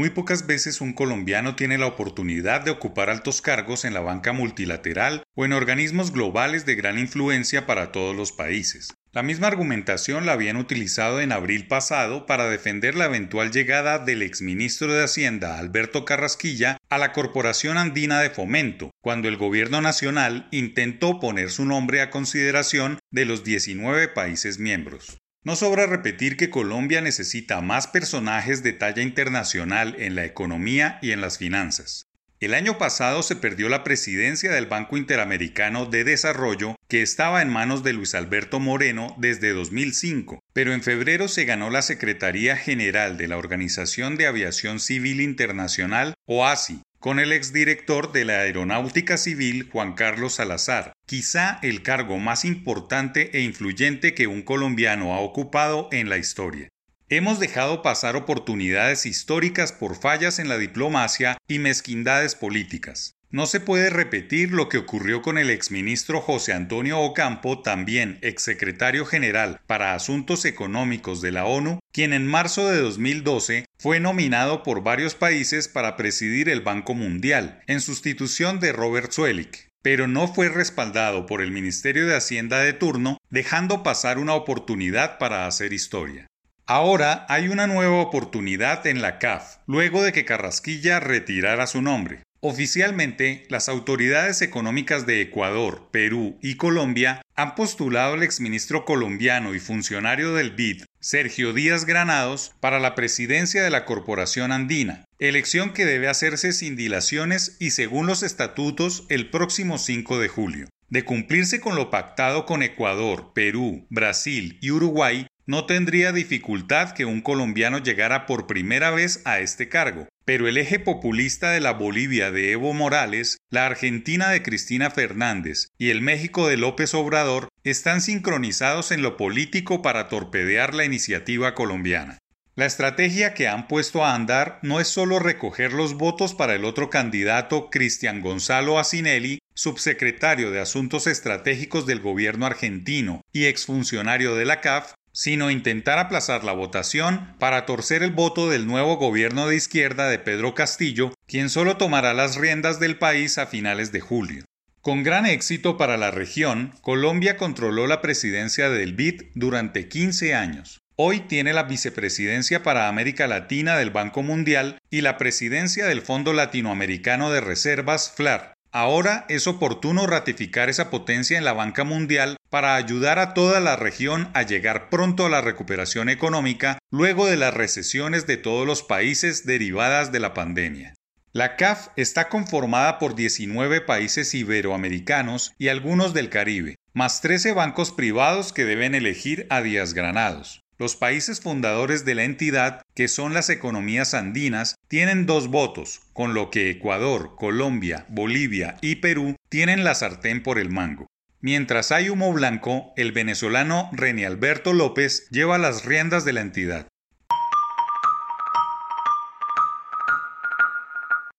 Muy pocas veces un colombiano tiene la oportunidad de ocupar altos cargos en la banca multilateral o en organismos globales de gran influencia para todos los países. La misma argumentación la habían utilizado en abril pasado para defender la eventual llegada del exministro de Hacienda Alberto Carrasquilla a la Corporación Andina de Fomento, cuando el gobierno nacional intentó poner su nombre a consideración de los 19 países miembros. No sobra repetir que Colombia necesita más personajes de talla internacional en la economía y en las finanzas. El año pasado se perdió la presidencia del Banco Interamericano de Desarrollo, que estaba en manos de Luis Alberto Moreno desde 2005, pero en febrero se ganó la Secretaría General de la Organización de Aviación Civil Internacional, OASI, con el exdirector de la Aeronáutica Civil Juan Carlos Salazar, quizá el cargo más importante e influyente que un colombiano ha ocupado en la historia. Hemos dejado pasar oportunidades históricas por fallas en la diplomacia y mezquindades políticas. No se puede repetir lo que ocurrió con el exministro José Antonio Ocampo, también exsecretario general para Asuntos Económicos de la ONU, quien en marzo de 2012 fue nominado por varios países para presidir el Banco Mundial, en sustitución de Robert Zuelik, pero no fue respaldado por el Ministerio de Hacienda de turno, dejando pasar una oportunidad para hacer historia. Ahora hay una nueva oportunidad en la CAF, luego de que Carrasquilla retirara su nombre. Oficialmente, las autoridades económicas de Ecuador, Perú y Colombia han postulado al exministro colombiano y funcionario del BID, Sergio Díaz Granados, para la presidencia de la Corporación Andina, elección que debe hacerse sin dilaciones y según los estatutos el próximo 5 de julio. De cumplirse con lo pactado con Ecuador, Perú, Brasil y Uruguay, no tendría dificultad que un colombiano llegara por primera vez a este cargo, pero el eje populista de la Bolivia de Evo Morales, la Argentina de Cristina Fernández y el México de López Obrador están sincronizados en lo político para torpedear la iniciativa colombiana. La estrategia que han puesto a andar no es solo recoger los votos para el otro candidato Cristian Gonzalo Asinelli, subsecretario de Asuntos Estratégicos del gobierno argentino y exfuncionario de la CAF, sino intentar aplazar la votación para torcer el voto del nuevo gobierno de izquierda de Pedro Castillo, quien solo tomará las riendas del país a finales de julio. Con gran éxito para la región, Colombia controló la presidencia del BID durante 15 años. Hoy tiene la vicepresidencia para América Latina del Banco Mundial y la presidencia del Fondo Latinoamericano de Reservas FLAR, Ahora es oportuno ratificar esa potencia en la banca mundial para ayudar a toda la región a llegar pronto a la recuperación económica luego de las recesiones de todos los países derivadas de la pandemia. La CAF está conformada por 19 países iberoamericanos y algunos del Caribe, más 13 bancos privados que deben elegir a días granados. Los países fundadores de la entidad, que son las economías andinas, tienen dos votos, con lo que Ecuador, Colombia, Bolivia y Perú tienen la sartén por el mango. Mientras hay humo blanco, el venezolano René Alberto López lleva las riendas de la entidad.